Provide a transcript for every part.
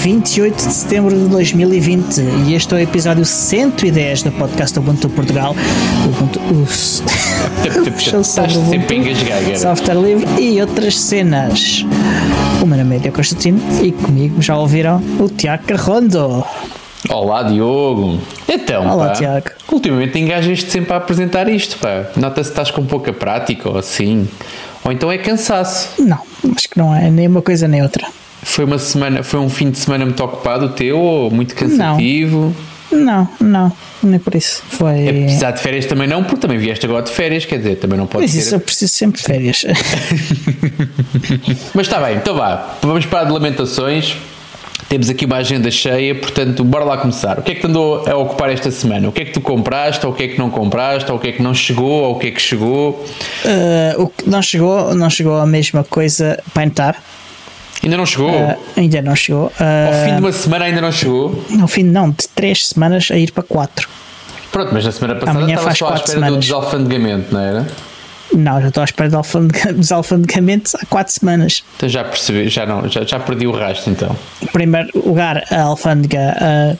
Hoje é dia 28 de setembro de 2020 e este é o episódio 110 do podcast Ubuntu Portugal. Ubuntu. Estás sempre engasgado. Software livre e outras cenas. O meu nome é Diogo Constantino e comigo já ouviram o Tiago Carrondo. Olá, Diogo. Então, Olá, pá, Tiago. ultimamente engajas-te sempre a apresentar isto, pá. Nota-se que estás com pouca prática ou assim. Ou então é cansaço. Não, acho que não é nem uma coisa nem outra. Foi uma semana, foi um fim de semana muito ocupado o teu ou muito cansativo? Não, não, nem por isso. Foi. É precisar de férias também não, porque também vieste agora de férias, quer dizer, também não pode Mas ser. isso eu preciso sempre de férias. Mas está bem, então vá, vamos parar de lamentações. Temos aqui uma agenda cheia, portanto, bora lá começar. O que é que te andou a ocupar esta semana? O que é que tu compraste, ou o que é que não compraste, ou o que é que não chegou, ou o que é que chegou? Uh, o que não chegou, não chegou a mesma coisa para entrar. Ainda não chegou? Uh, ainda não chegou. Uh, Ao fim de uma semana ainda não chegou? Ao fim, não, de três semanas a ir para quatro. Pronto, mas na semana passada Amanhã estava só à espera do semanas. desalfandegamento, não era? Não, já estou à espera alfandega- desalfandegamento há quatro semanas. Então já percebi, já, não, já, já perdi o rastro então. Em primeiro lugar, a alfândega uh,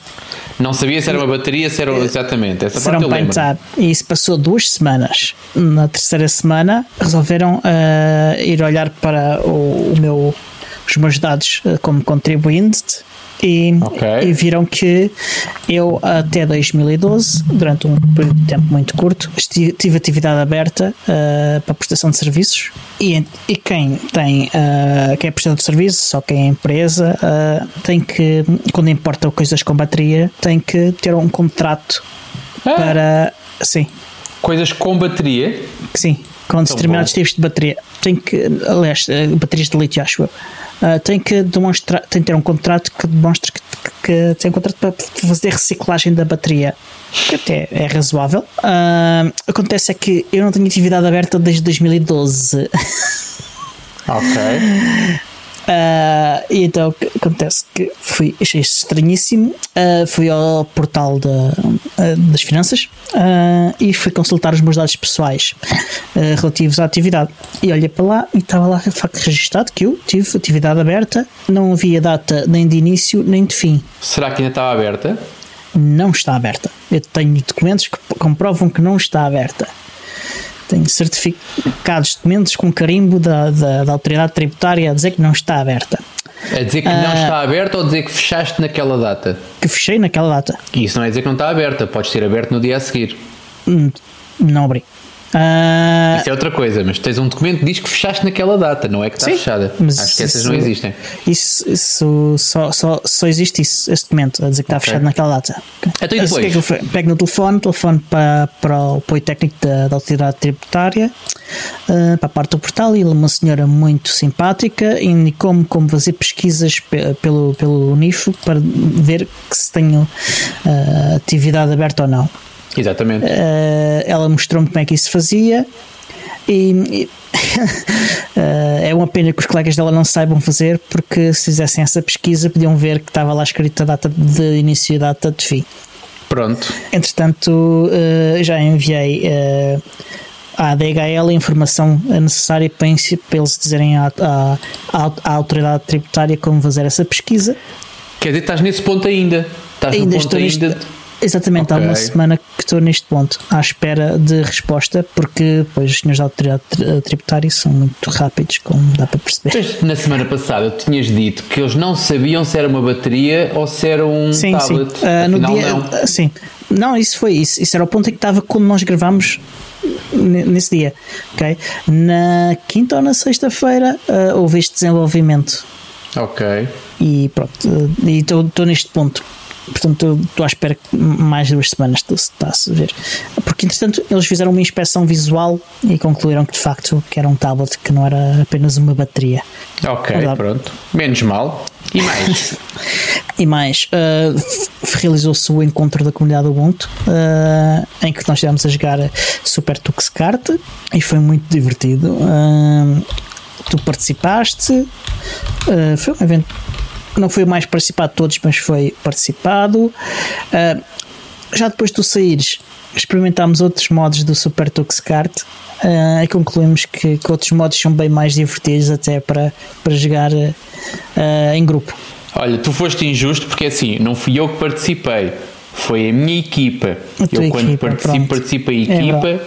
Não sabia se era uma bateria, se era exatamente. Essa parte eu lembro. E isso passou duas semanas. Na terceira semana, resolveram uh, ir olhar para o, o meu, os meus dados uh, como contribuinte. E, Ok. e viram que eu até 2012, durante um período de tempo muito curto, tive atividade aberta uh, para prestação de serviços e, e quem tem uh, quem é prestador de serviços ou quem é empresa uh, tem que, quando importa coisas com bateria, tem que ter um contrato Ah. para sim, Coisas com bateria. sim, com determinados bom. tipos de bateria. Tem que, aliás, eh, baterias de lítio, acho eu. Ah, tem que demonstrar, tem que ter um contrato que demonstre que, que, que tem um contrato para fazer reciclagem da bateria, que até é razoável. Ah, acontece é que eu não tenho atividade aberta desde 2012. Ok. Ah, e então o que acontece que fui, achei estranhíssimo. Ah, fui ao portal da, ah, das finanças e fui consultar os meus dados pessoais relativos à atividade. E olhei para lá e estava lá de facto registado que eu tive atividade aberta, não havia data nem de início nem de fim. Será que ainda estava aberta? Não está aberta. Eu tenho documentos que comprovam que não está aberta. Tenho certificados, documentos com carimbo da, da, da autoridade tributária a dizer que não está aberta. A dizer que Ah. não está aberta ou dizer que fechaste naquela data? Que fechei naquela data. Isso não é dizer que não está aberta, podes ter aberto no dia a seguir. Hum, Não abri. Ah, Isso é outra coisa, mas tens um documento que diz que fechaste naquela data, não é que está Sim, fechada. mas Acho que essas isso- não existem. Isso, isso só, só, só existe isso, esse documento, a dizer que está Ok. fechado naquela data. Então e Eu sei o que é que eu depois? pego no telefone, telefone para, para o apoio técnico da, da autoridade tributária, ah, para a parte do portal, e uma senhora muito simpática indicou-me como fazer pesquisas pe- pelo, pelo NIFO para ver que se tenho ah, atividade aberta ou não. Exatamente. Uh, ela mostrou-me como é que isso se fazia e, e, uh, é uma pena que os colegas dela não saibam fazer porque se fizessem essa pesquisa podiam ver que estava lá escrita a data de início e a data de fim. Pronto. Entretanto, uh, já enviei à DHL a informação necessária para, para eles dizerem à, à, à- autoridade tributária como fazer essa pesquisa. Quer dizer, estás nesse ponto ainda. Estás Ainda no ponto estou neste- Exatamente, há Ok. uma semana que estou neste ponto, à espera de resposta, porque pois, os senhores da autoridade tri- tributária são muito rápidos, como dá para perceber. Na semana passada tu tinhas dito que eles não sabiam se era uma bateria ou se era um Sim, sim. tablet. Ah, no dia, não. ah, sim. Não, isso foi isso. Isso era o ponto em que estava quando nós gravámos nesse dia. ok? Na quinta ou na sexta-feira ah, houve este desenvolvimento. Ok. E pronto, e estou neste ponto. Portanto, estou à espera que mais duas semanas está-se a ver. Porque, entretanto, eles fizeram uma inspeção visual e concluíram que, de facto, que era um tablet, que não era apenas uma bateria. Ok, Verdade. pronto. Menos mal. E mais? E mais, uh, realizou-se o encontro da comunidade Ubuntu, uh, em que nós estivemos a jogar Super Tux Kart e foi muito divertido. Uh, tu participaste, uh, foi um evento, não foi o mais participado de todos, mas foi participado. Uh, já depois de tu saíres, experimentámos outros modos do Super Tux Kart uh, e concluímos que, que outros modos são bem mais divertidos até para, para jogar uh, em grupo. Olha, tu foste injusto porque assim, não fui eu que participei, foi a minha equipa. A eu quando equipa, participo, pronto. participo a É equipa verdade.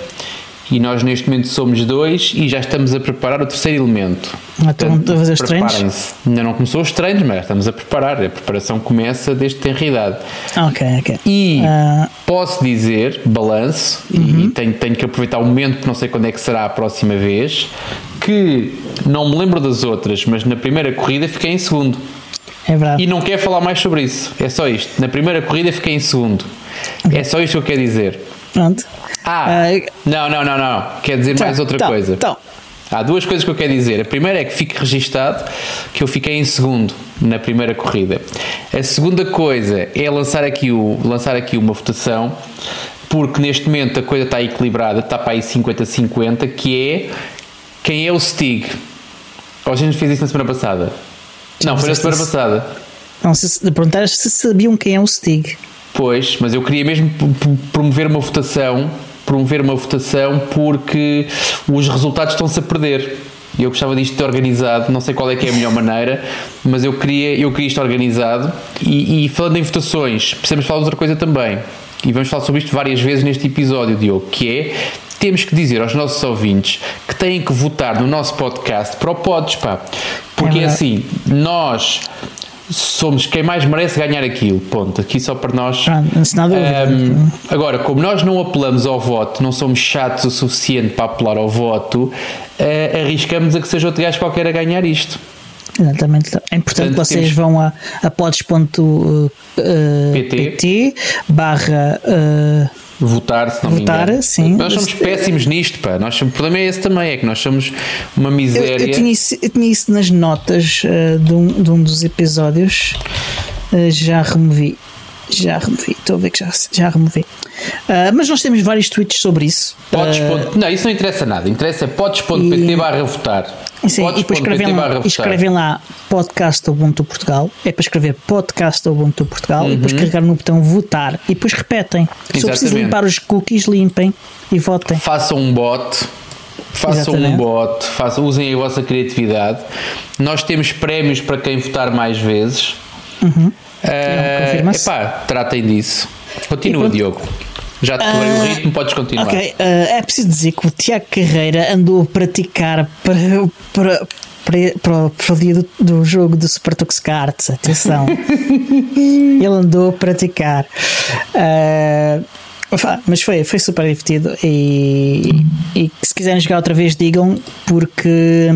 E nós neste momento somos dois e já estamos a preparar o terceiro elemento. Então, a fazer os treinos? Ainda não começou os treinos, mas estamos a preparar. A preparação começa desde realidade. Ah, Ok, ok. E Ah, posso dizer, balanço, Uhum. e tenho, tenho que aproveitar o momento, porque não sei quando é que será a próxima vez, que não me lembro das outras, mas na primeira corrida fiquei em segundo. é verdade. E não quero falar mais sobre isso. É só isto. Na primeira corrida fiquei em segundo. É só isto que eu quero dizer. Pronto. Ah, Ah, não, não, não, não. Quer dizer mais outra então, coisa. Então, Há duas coisas que eu quero dizer. A primeira é que fique registado que eu fiquei em segundo na primeira corrida. A segunda coisa é lançar aqui, o, lançar aqui uma votação, porque neste momento a coisa está equilibrada, está para aí 50-50, que é quem é o Stig. Ou a gente fez isso na semana passada? Não, foi na semana passada. não se perguntar se sabiam quem é o Stig. Pois, mas eu queria mesmo promover uma votação, promover uma votação porque os resultados estão-se a perder. E eu gostava disto de organizado, não sei qual é que é a melhor maneira, mas eu queria, eu queria isto organizado. E, e falando em votações, precisamos falar de outra coisa também. E vamos falar sobre isto várias vezes neste episódio, Diogo, que é temos que dizer aos nossos ouvintes que têm que votar no nosso podcast para o Pods, pá. Porque É assim, nós somos quem mais merece ganhar aquilo, ponto. Aqui só para nós. Nada dúvida. Ahm, agora, como nós não apelamos ao voto, não somos chatos o suficiente para apelar ao voto, eh, arriscamos a que seja outro gajo qualquer a ganhar isto. Exatamente. É importante que Portanto, vocês temos- vão a, a pods.pt PT. barra uh, Votar, se não Votar, me engano. sim. Nós somos péssimos nisto, pá. Nós, o problema é esse também, é que nós somos uma eu, miséria. eu, tinha isso, eu tinha isso nas notas uh, de, um, de um dos episódios. Uh, já removi. Já removi. Estou a ver que já, já removi. Uh, mas nós temos vários tweets sobre isso. Podes, Uh, não, isso não interessa nada. Interessa podes.pt E- barra votar. Sim, e depois escrevem lá, escrevem lá podcast Ubuntu Portugal, é para escrever podcast Ubuntu Portugal e depois carregar no botão votar e depois repetem. Se eu preciso Uhum. Exatamente. limpar os cookies, limpem e votem. façam um bot, façam um Exatamente. bot, façam, usem a vossa criatividade. Nós temos prémios para quem votar mais vezes. Eh, confirma-se. epá, tratem disso. Continua. Diogo. Já te quebrei o ritmo, podes continuar. Ok, eh, é preciso dizer que o Tiago Carreira andou a praticar para, para, para, para, para o dia do, do jogo do Super Tux Cards. Atenção, ele andou a praticar. Pá, Mas foi, foi super divertido e, e se quiserem jogar outra vez digam porque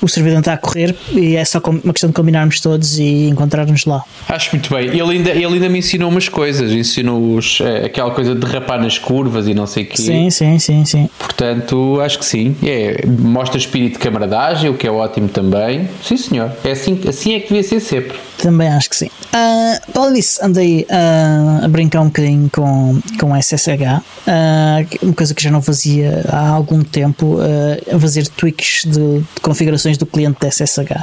o servidor está a correr e é só uma questão de combinarmos todos e encontrarmos lá. Acho muito bem. Ele ainda, ele ainda me ensinou umas coisas. Ensinou-os eh, aquela coisa de derrapar nas curvas e não sei o quê. Sim, sim, sim, sim. Portanto, acho que sim. É, mostra espírito de camaradagem, o que é ótimo também. Sim, senhor. É assim, assim é que devia ser sempre. Também acho que sim. Ah, Além disso, andei ah, a brincar um bocadinho com, com SSH, ah, que- uma coisa que já não fazia há algum tempo, ah, a fazer tweaks de, de configurações do cliente da SSH.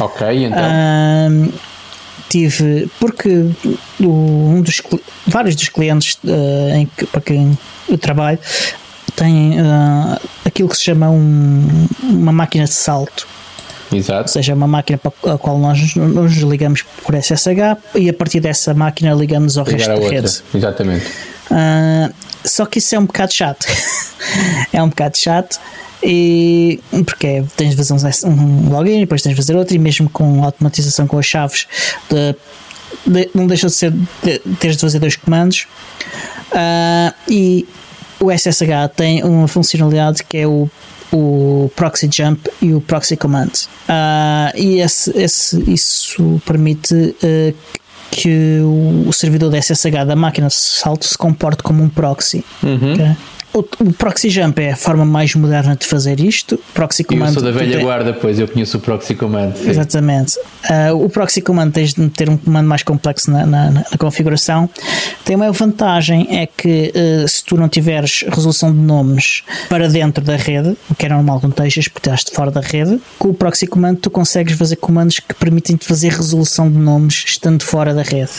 Ok, então. Ah, tive, porque um dos, vários dos clientes ah, em que, para quem eu trabalho têm ah, aquilo que se chama um- uma máquina de salto ou Exato. seja, uma máquina para a qual nós nos ligamos por SSH e a partir dessa máquina ligamos ao Ligar resto da outra. rede. Exatamente. Ah, só que isso é um bocado chato. é um bocado chato. E porque é, tens de fazer um, login, depois tens de fazer outro, e mesmo com automatização com as chaves, de- de- não deixa de ser de, teres de fazer dois comandos. Ah, e o SSH tem uma funcionalidade que é o, o proxy jump e o proxy command. Ah, e esse, esse- isso permite eh, que o, servidor da SSH da máquina de salto se comporte como um proxy. ok? O, o proxy jump é a forma mais moderna de fazer isto. Proxy E eu command sou da velha tem- guarda, pois eu conheço o Proxy Command. sim. Exatamente. Ah, o proxy command tens de ter um comando mais complexo na, na- na configuração. Tem uma vantagem é que ah, se tu não tiveres resolução de nomes para dentro da rede, o que é normal quando estejas porque estás de fora da rede, com o proxy command tu consegues fazer comandos que permitem-te fazer resolução de nomes estando fora da rede.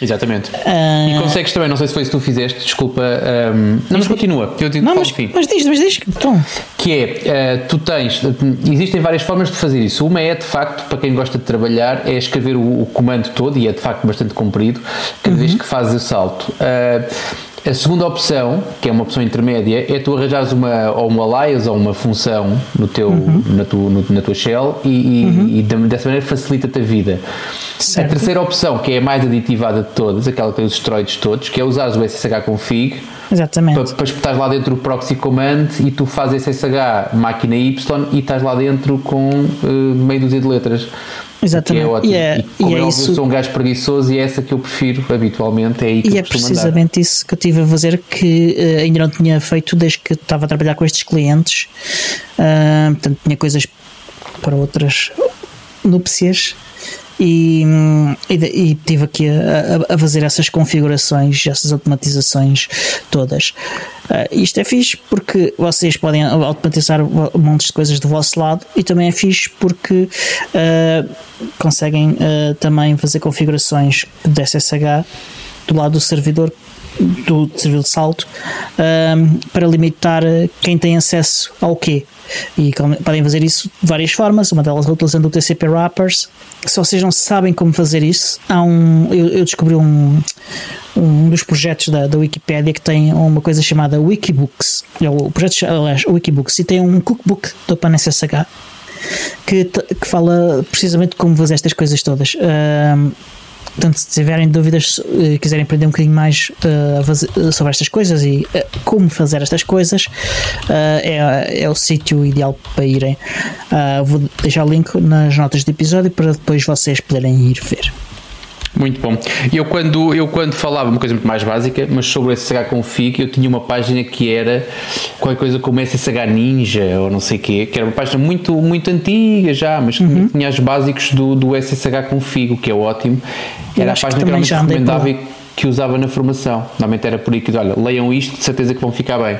Exatamente. Uh, e consegues também, não sei se foi isso que tu fizeste, desculpa. Um, não, mas continua. Eu digo não, mas, mas diz, mas diz. Então. Que é, uh, tu tens, existem várias formas de fazer isso. Uma é, de facto, para quem gosta de trabalhar, é escrever o, o comando todo, e é de facto bastante comprido, cada uhum. vez que fazes o salto. Uh, a segunda opção, que é uma opção intermédia, é tu arranjares uma, ou uma alias ou uma função no teu, uhum. na, tu, no, na tua shell e, e, uhum. e dessa maneira facilita-te a vida. Certo. A terceira opção, que é a mais aditivada de todas, aquela que tem os esteroides todos, que é usar o SSH config Exatamente. Para, para espetar lá dentro o proxy command e tu fazes SSH máquina Y e estás lá dentro com uh, meio dúzia de letras. Exatamente. Que é ótimo. E, é, e como e é, óbvio, isso... eu sou um gajo preguiçoso e é essa que eu prefiro habitualmente. É aí que e é precisamente andar. isso que eu tive a fazer que uh, ainda não tinha feito desde que estava a trabalhar com estes clientes. Uh, portanto, tinha coisas para outras núpcias e, e, e tive aqui a, a, fazer essas configurações, essas automatizações todas. Uh, isto é fixe porque vocês podem automatizar montes de coisas do vosso lado e também é fixe porque uh, conseguem uh, também fazer configurações de SSH do lado do servidor do servidor de salto um, para limitar quem tem acesso ao quê. E podem fazer isso de várias formas, uma delas utilizando o TCP Wrappers. Se vocês não sabem como fazer isso, há um, eu, eu descobri um, um dos projetos da, da Wikipedia que tem uma coisa chamada Wikibooks. É o projeto, aliás, Wikibooks, e tem um cookbook do OpenSSH que, que fala precisamente como fazer estas coisas todas. Um, Portanto, se tiverem dúvidas, eh, quiserem aprender um bocadinho mais uh, sobre estas coisas e uh, como fazer estas coisas, uh, é, é o sítio ideal para irem. vou deixar o link nas notas do episódio para depois vocês poderem ir ver. Muito bom. Eu quando, eu quando falava uma coisa muito mais básica, mas sobre SSH config, eu tinha uma página que era qualquer coisa como SSH Ninja ou não sei o quê, que era uma página muito, muito antiga já, mas que uhum. tinha os básicos do, do SSH config, o que é ótimo. Era a página que, que realmente recomendava e que usava na formação. Normalmente era por aí que, olha, leiam isto, de certeza que vão ficar bem.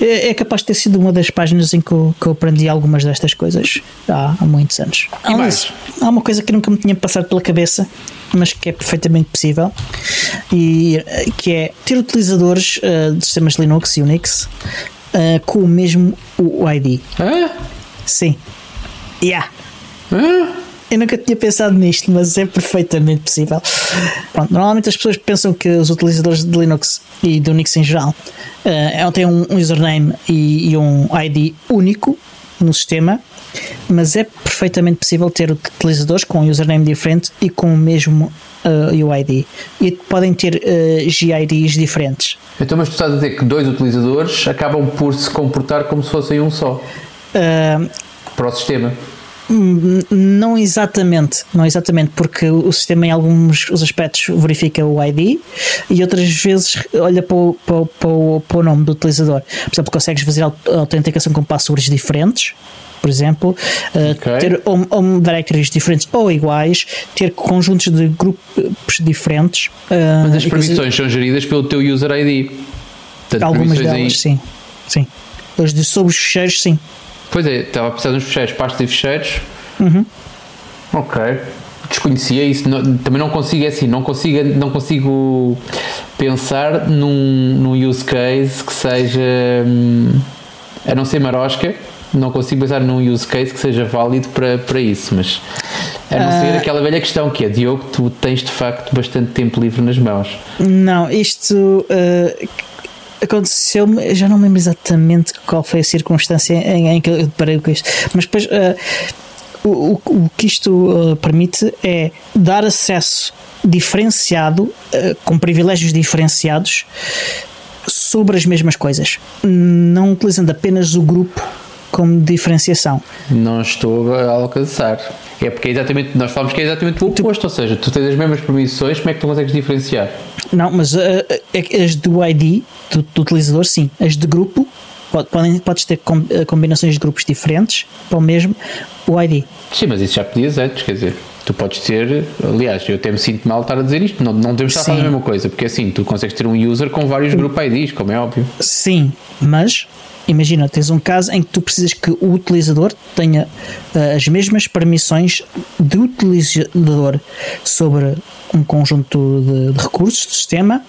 É, é capaz de ter sido uma das páginas em que eu, que eu aprendi algumas destas coisas há, há muitos anos. Há, mais? há uma coisa que nunca me tinha passado pela cabeça, mas que é perfeitamente possível, e que é ter utilizadores uh, de sistemas Linux e Unix uh, com o mesmo UID. Hã? Sim. Yeah. Hã? Eu nunca tinha pensado nisto, mas é perfeitamente possível. Pronto, normalmente as pessoas pensam que os utilizadores de Linux e de Unix em geral uh, têm um username e, e um ID único no sistema, mas é perfeitamente possível ter utilizadores com um username diferente e com o mesmo uh, UID. E podem ter uh, GIDs diferentes. Então, mas tu estás a dizer que dois utilizadores acabam por se comportar como se fossem um só uh, para o sistema. Não exatamente, não exatamente, porque o sistema em alguns aspectos verifica o ID e outras vezes olha para o, para, para, o, para o nome do utilizador. Por exemplo, consegues fazer autenticação com passwords diferentes, por exemplo, uh, okay. ter home, home, directories diferentes ou iguais, ter conjuntos de grupos diferentes. Uh, Mas as permissões são geridas pelo teu user ID. Portanto, algumas delas, aí... sim. sim. As de sobre os fecheiros, sim. Pois é, estava a precisar uns fecheiros, pastas e fecheiros. Uhum. Ok. Desconhecia isso, não, também não consigo, é assim, não consigo, não consigo pensar num, num use case que seja, hum, a não ser marosca, não consigo pensar num use case que seja válido para, para isso, mas a não ser uh, aquela velha questão que é, Diogo, tu tens de facto bastante tempo livre nas mãos. Não, isto uh, aconteceu-me, já não me lembro exatamente qual foi a circunstância em, em que eu deparei com isto, mas depois uh, o, o, que isto uh, permite é dar acesso diferenciado, uh, com privilégios diferenciados sobre as mesmas coisas, não utilizando apenas o grupo como diferenciação. Não estou a alcançar. É porque é exatamente, nós falamos que é exatamente o oposto, ou seja, tu tens as mesmas permissões, como é que tu consegues diferenciar? Não, mas uh, as do ID do, do, utilizador, sim. As de grupo, podem, podes ter eh, combinações de grupos diferentes para o mesmo o ID. Sim, mas isso já podias antes, quer dizer. Tu podes ter, aliás, eu até me sinto mal estar a dizer isto, não, não devemos estar a fazer a mesma coisa, porque assim, tu consegues ter um user com vários grupo IDs, como é óbvio. Sim, mas imagina, tens um caso em que tu precisas que o utilizador tenha uh, as mesmas permissões de utilizador sobre um conjunto de, de recursos do sistema.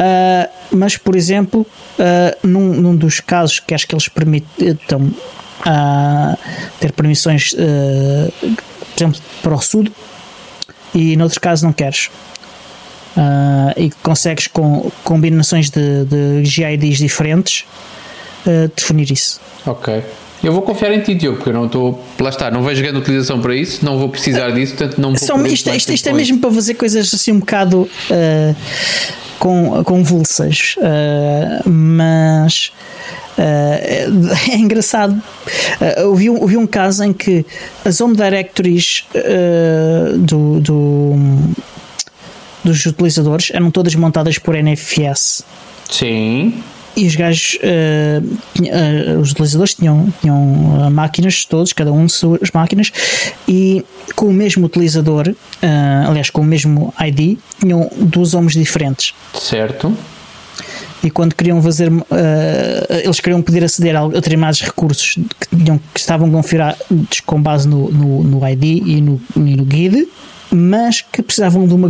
Uh, mas, por exemplo, uh, num, num, dos casos que acho que eles permitam uh, ter permissões, por exemplo, para o sudo, e noutros casos não queres. e consegues com combinações de, de GIDs diferentes definir isso. Ok. Eu vou confiar em ti, Diogo, porque eu não estou. Lá está, não vejo grande utilização para isso, não vou precisar disso, portanto não. São, isto, isto, isto é mesmo para fazer coisas assim um bocado uh, com, convulsas, uh, mas. Uh, é engraçado. Uh, eu vi um caso em que as home directories uh, do, do, dos utilizadores eram todas montadas por NFS. Sim e os gajos, uh, uh, os utilizadores tinham, tinham uh, máquinas todos, cada um suas máquinas, e com o mesmo utilizador, aliás, com o mesmo ID, tinham duas homens diferentes. Certo. E quando queriam fazer, eles queriam poder aceder a determinados recursos que, tinham, que estavam configurados com base no, no, no ID e no, e no GUID, mas que precisavam de uma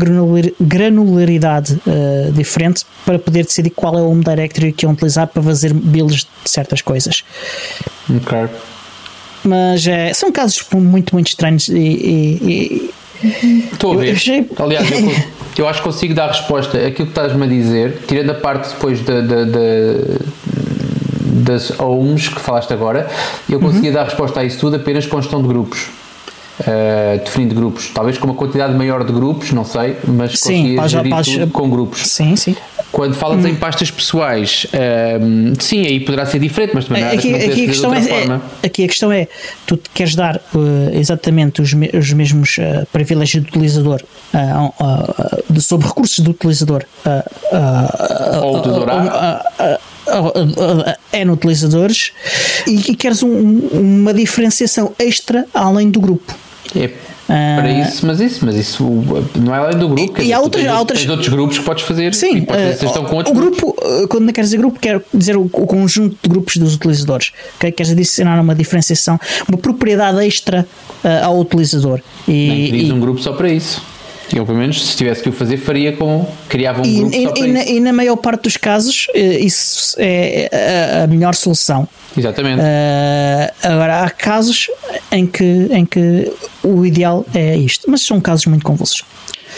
granularidade uh, diferente para poder decidir qual é o home directory que iam utilizar para fazer builds de certas coisas. Ok. Mas é, são casos muito, muito estranhos e. e, e Estou a ver. Achei... Aliás, eu, eu, acho que consigo dar resposta àquilo que estás-me a dizer, tirando a parte depois da, da, da das homes que falaste agora, eu conseguia uhum. dar resposta a isso tudo apenas com gestão de grupos uh, definindo grupos, talvez com uma quantidade maior de grupos, não sei, mas sim, paz, tudo com grupos. Sim, sim. Quando falas hum. em pastas pessoais, um, sim, aí poderá ser diferente, mas também aqui, aqui, a questão é, é, aqui a questão é: tu queres dar uh, exatamente os, me, os mesmos uh, privilégios do utilizador uh, sobre recursos do utilizador ou do N utilizadores e queres um, uma diferenciação extra além do grupo. É para uh, isso, mas isso, mas isso não é além do grupo. E, e há outras, há outras... Tens outros grupos que podes fazer. Sim, podes uh, o, o grupo, uh, quando queres dizer grupo, quer dizer o, o, conjunto de grupos dos utilizadores. Okay? Queres adicionar uma diferenciação, uma propriedade extra uh, ao utilizador. E, Nem e, um grupo só para isso. Eu, pelo menos, se tivesse que o fazer, faria com. criava um e, grupo e, só para e, na, e na maior parte dos casos, eh, isso é a, melhor solução. Exatamente. Uh, agora, há casos em que, em que o ideal é isto, mas são casos muito convulsos.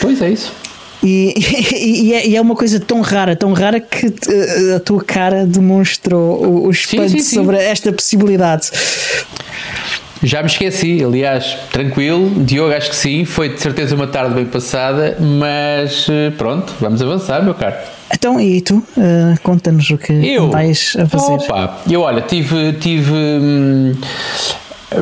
Pois é, isso. E, e, é, e, é, uma coisa tão rara, tão rara que eh, a tua cara demonstrou o, o espanto sim, sim, sim. sobre esta possibilidade. Já me esqueci, aliás, tranquilo, Diogo, acho que sim, foi de certeza uma tarde bem passada, mas eh, pronto, vamos avançar, meu caro. Então, e tu? Uh, Conta-nos o que eu? vais a fazer. Opa, eu olha, tive. tive hum,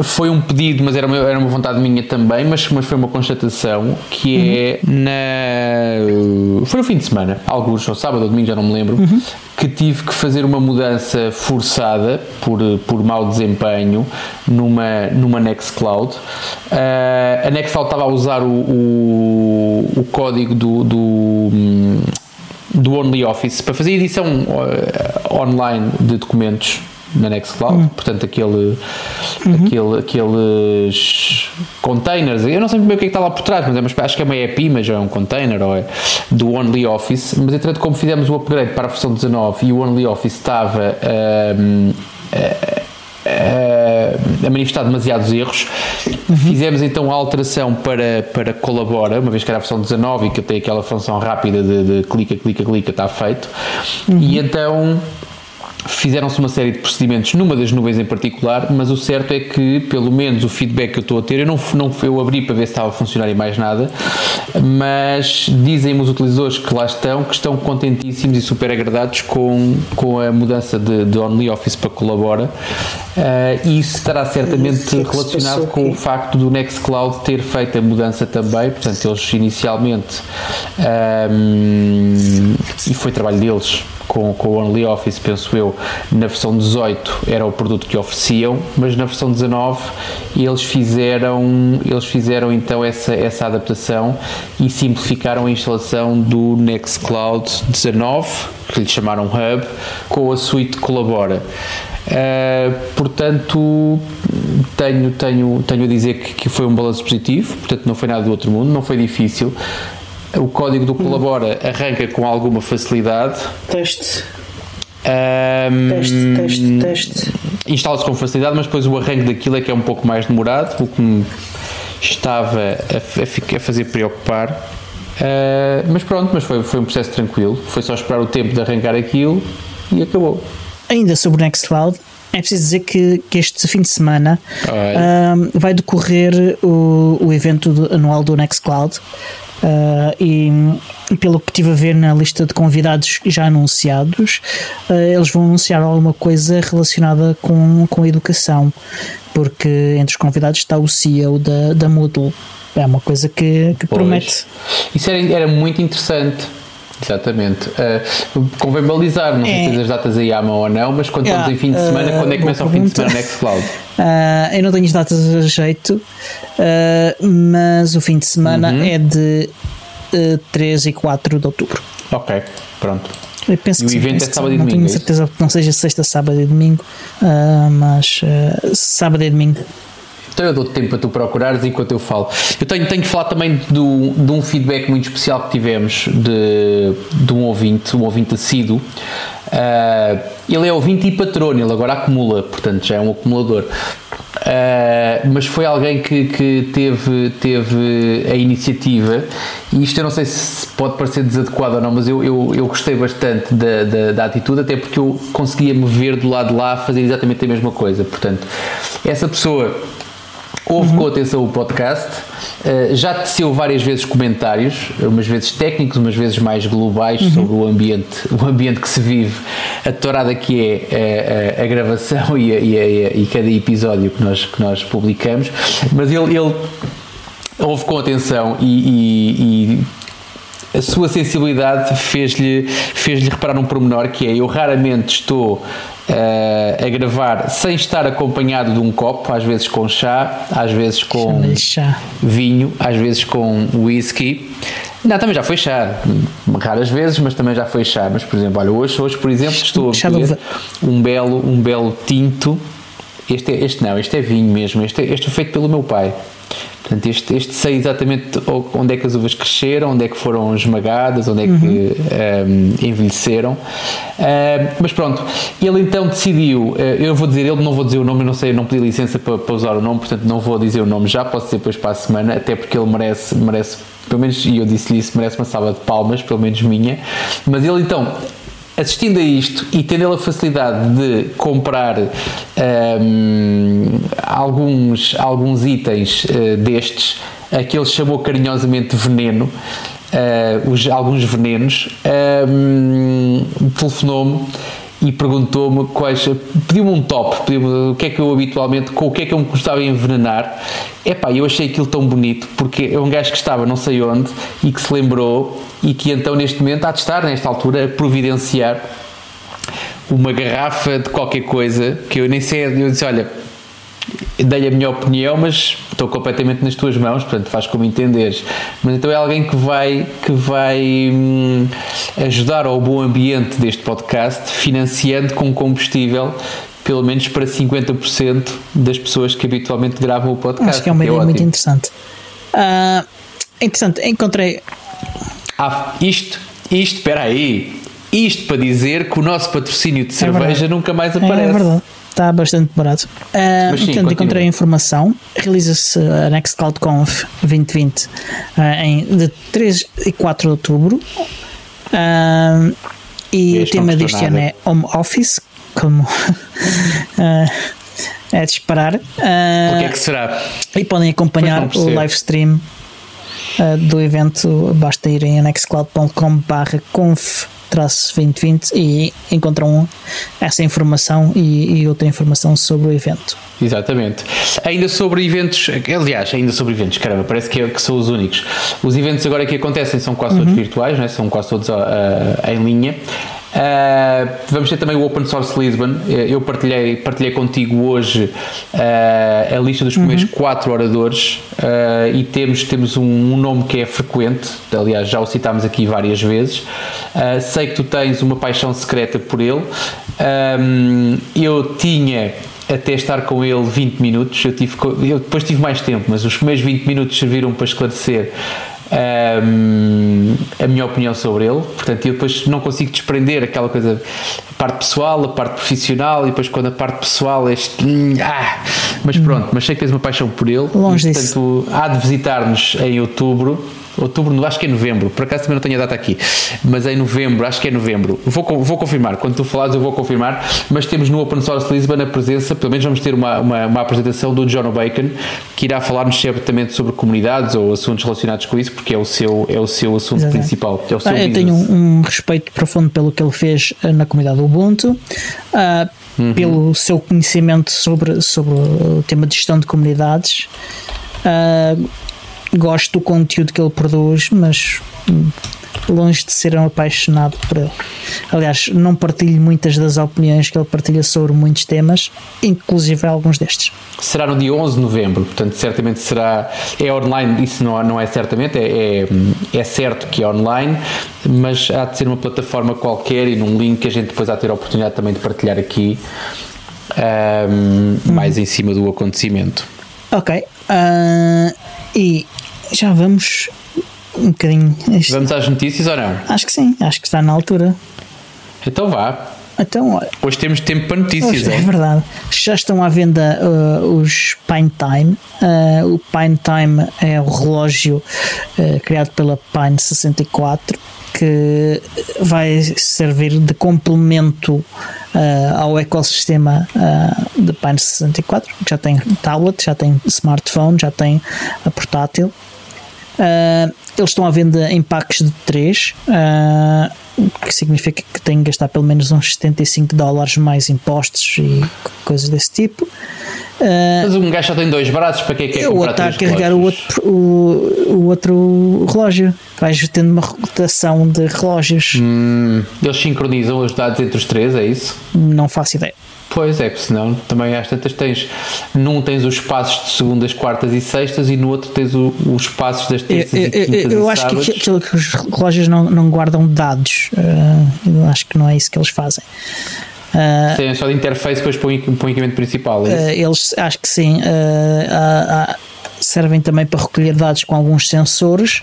foi um pedido, mas era uma, era uma vontade minha também, mas, mas foi uma constatação que é uhum. na. Foi no fim de semana, alguns, ou sábado ou domingo, já não me lembro, uhum. que tive que fazer uma mudança forçada por, por mau desempenho numa, numa Nextcloud. Uh, a Nextcloud estava a usar o, o, o código do, do do OnlyOffice para fazer edição uh, online de documentos na Nextcloud, hum. portanto aquele, uhum. aquele, aqueles containers, eu não sei bem o que, é que está lá por trás, mas, é, mas acho que é uma EPI, mas é um container ou é do OnlyOffice, mas entretanto como fizemos o upgrade para a versão 19 e o OnlyOffice estava um, a, a, a, manifestar demasiados erros, uhum. fizemos então a alteração para, para Colabora, uma vez que era a versão 19 e que tem aquela função rápida de, de clica, clica, clica, está feito, uhum. e então Fizeram-se uma série de procedimentos numa das nuvens em particular, mas o certo é que, pelo menos, o feedback que eu estou a ter, eu não, não eu abri para ver se estava a funcionar e mais nada, mas dizem-me os utilizadores que lá estão que estão contentíssimos e super agradados com, com a mudança de, de OnlyOffice para Colabora. Uh, e isso estará certamente é relacionado com o facto do Nextcloud ter feito a mudança também, portanto, eles inicialmente. Um, ehm, e foi trabalho deles com, com o OnlyOffice, penso eu, na versão 18 era o produto que ofereciam, mas na versão 19 eles fizeram, eles fizeram então essa, essa adaptação e simplificaram a instalação do Nextcloud 19, que lhe chamaram Hub, com a suite Colabora. Uh, portanto, tenho, tenho, tenho a dizer que, que foi um balanço positivo, portanto, não foi nada do outro mundo, não foi difícil. O código do Colabora arranca com alguma facilidade. Teste. Um, teste, teste, teste. Instala-se com facilidade, mas depois o arranque daquilo é que é um pouco mais demorado, o que me estava a, a, a fazer preocupar. Uh, mas pronto, mas foi, foi um processo tranquilo. Foi só esperar o tempo de arrancar aquilo e acabou. Ainda sobre o Nextcloud, é preciso dizer que, que este fim de semana uh, vai decorrer o, o evento anual do Nextcloud. Uh, e pelo que estive a ver na lista de convidados já anunciados, uh, eles vão anunciar alguma coisa relacionada com, com a educação, porque entre os convidados está o CEO da, da Moodle. É uma coisa que, que promete. Isso era, era muito interessante. Exatamente. Uh, convém balizar, não sei é. se as datas aí à mão ou não, mas quando yeah. estamos em fim de semana, uh, quando é que começa o fim de semana Nextcloud? Uh, eu não tenho as datas a jeito, uh, mas o fim de semana uhum. é de uh, 3 e 4 de outubro. Ok, pronto. Eu penso e que o evento é sábado e domingo. Não tenho é certeza que não seja sexta, sábado e domingo, mas sábado e domingo. Então eu dou tempo para tu procurares enquanto eu falo. Eu tenho, tenho que falar também do, de um feedback muito especial que tivemos de, de um ouvinte, um ouvinte assíduo. Uh, ele é ouvinte e patrono, ele agora acumula, portanto já é um acumulador. Uh, mas foi alguém que, que teve, teve a iniciativa, e isto eu não sei se pode parecer desadequado ou não, mas eu, eu, eu gostei bastante da, da, da atitude, até porque eu conseguia me ver do lado de lá fazer exatamente a mesma coisa. Portanto, essa pessoa ouve uhum. com atenção o podcast, uh, já teceu várias vezes comentários, umas vezes técnicos, umas vezes mais globais uhum. sobre o ambiente, o ambiente que se vive, a tourada que é a, eh, a, a gravação e, a, e, e, cada episódio que nós, que nós publicamos, mas ele, ele ouve com atenção e, e a sua sensibilidade fez-lhe fez reparar um pormenor que é eu raramente estou uh, a gravar sem estar acompanhado de um copo, às vezes com chá, às vezes com vinho, às vezes com whisky. Não, também já foi chá, raras vezes, mas também já foi chá. Mas, por exemplo, olha, hoje, hoje por exemplo, estou a beber um belo, um belo tinto. Este, é, este não, este é vinho mesmo. Este, é, este é feito pelo meu pai. Portanto, este, este sei exatamente onde é que as uvas cresceram, onde é que foram esmagadas, onde é que uhum. um, envelheceram. Uh, mas pronto, ele então decidiu, uh, eu vou dizer, ele não vou dizer o nome, eu não sei, eu não pedi licença para, para, usar o nome, portanto não vou dizer o nome já, posso dizer depois para a semana, até porque ele merece, merece pelo menos, e eu disse-lhe isso, merece uma salva de palmas, pelo menos minha. Mas ele então assistindo a isto e tendo a facilidade de comprar um, alguns, alguns itens uh, destes, aquele chamou carinhosamente veneno, uh, os, alguns venenos, um, telefonou-me e perguntou-me quais. pediu-me um top, pediu-me o que é que eu habitualmente, com o que é que eu me gostava de envenenar. Epá, eu achei aquilo tão bonito, porque é um gajo que estava não sei onde e que se lembrou e que então neste momento há de estar, nesta altura, a providenciar uma garrafa de qualquer coisa que eu nem sei. Eu disse: Olha, dei a minha opinião, mas estou completamente nas tuas mãos, portanto faz como entenderes. Mas então é alguém que vai, que vai hum, ajudar ao bom ambiente deste podcast, financiando com combustível pelo menos para 50% das pessoas que habitualmente gravam o podcast. Acho que é uma é ideia muito interessante. Uh, interessante, encontrei. Ah, isto, isto, espera aí. Isto para dizer que o nosso patrocínio de é cerveja verdade. nunca mais aparece. É verdade. Está bastante barato. Uh, sim, portanto, encontrei a informação. Realiza-se a Nextcloud Conf 2020 uh, em, de 3 e 4 de outubro. Uh, e, e o tema deste ano é Home Office, como é de esperar. Uh, o que é que será? E podem acompanhar o live stream do evento. Basta irem a nextcloud.com/conf 2020 e encontram essa informação e, e, outra informação sobre o evento. Exatamente. Ainda sobre eventos, aliás, ainda sobre eventos, caramba, parece que, é, que são os únicos. Os eventos agora que acontecem são quase todos uhum. virtuais, né? são quase todos uh, em linha. Uh, vamos ter também o Open Source Lisbon. Eu partilhei, partilhei contigo hoje uh, a lista dos primeiros uhum. quatro oradores uh, e temos, temos um, um, nome que é frequente, aliás, já o citámos aqui várias vezes. sei que tu tens uma paixão secreta por ele. Um, eu tinha até estar com ele 20 minutos. Eu, tive, eu depois tive mais tempo, mas os primeiros 20 minutos serviram para esclarecer um, a minha opinião sobre ele. Portanto, eu depois não consigo desprender aquela coisa, a parte pessoal, a parte profissional, e depois quando a parte pessoal é este. Ah, mas pronto, mas sei que tens uma paixão por ele. Longe e, portanto, disso. há de visitar-nos em outubro outubro, acho que é novembro, por acaso também não tenho a data aqui, mas é em novembro, acho que é novembro. Vou, vou confirmar, quando tu falares eu vou confirmar, mas temos no Open Source Lisbon a presença, pelo menos vamos ter uma, uma, uma apresentação do John Bacon, que irá falar-nos certamente sobre comunidades ou assuntos relacionados com isso, porque é o seu, é o seu assunto Exatamente. principal. É o seu ah, eu tenho um, respeito profundo pelo que ele fez eh, na comunidade Ubuntu. Uh, Uhum. pelo seu conhecimento sobre, sobre o tema de gestão de comunidades. Uh, gosto do conteúdo que ele produz, mas longe de ser um apaixonado por ele. Aliás, não partilho muitas das opiniões que ele partilha sobre muitos temas, inclusive alguns destes. Será no dia 11 de novembro, portanto, certamente será. É online, isso não, não é certamente, é, é, é certo que é online, mas há de ser uma plataforma qualquer e num link que a gente depois há de ter a oportunidade também de partilhar aqui. Um, mais em cima do acontecimento. Ok. Uh, e já vamos um bocadinho. Vamos às notícias ou não? Acho que sim, acho que está na altura. Então vá. Então, hoje temos tempo para notícias. Hoje, é? é verdade. Já estão à venda uh, os Pine Time. Uh, o Pine Time é o relógio uh, criado pela Pine 64 que vai servir de complemento uh, ao ecossistema uh, de Pine 64, que já tem tablet, já tem smartphone, já tem a portátil. Uh, eles estão à venda em packs de 3, uh, que significa que têm que gastar pelo menos uns 75 dólares mais impostos e coisas desse tipo. Uh, Mas um gajo só tem dois braços, para que é que é O outro está a carregar o outro, o, o outro relógio. Vais tendo uma rotação de relógios. Hum, eles sincronizam os dados entre os três, é isso? Não faço ideia. Pois é, porque senão também às tantas tens. Num tens os passos de segundas, quartas e sextas e no outro tens o, os passos das terças eu, e quintas. Eu, eu acho que, aquilo que os relógios não, não guardam dados. Uh, eu acho que não é isso que eles fazem. Uh, sim, é só de interface depois para o equipamento principal. É uh, eles acho que sim. Uh, servem também para recolher dados com alguns sensores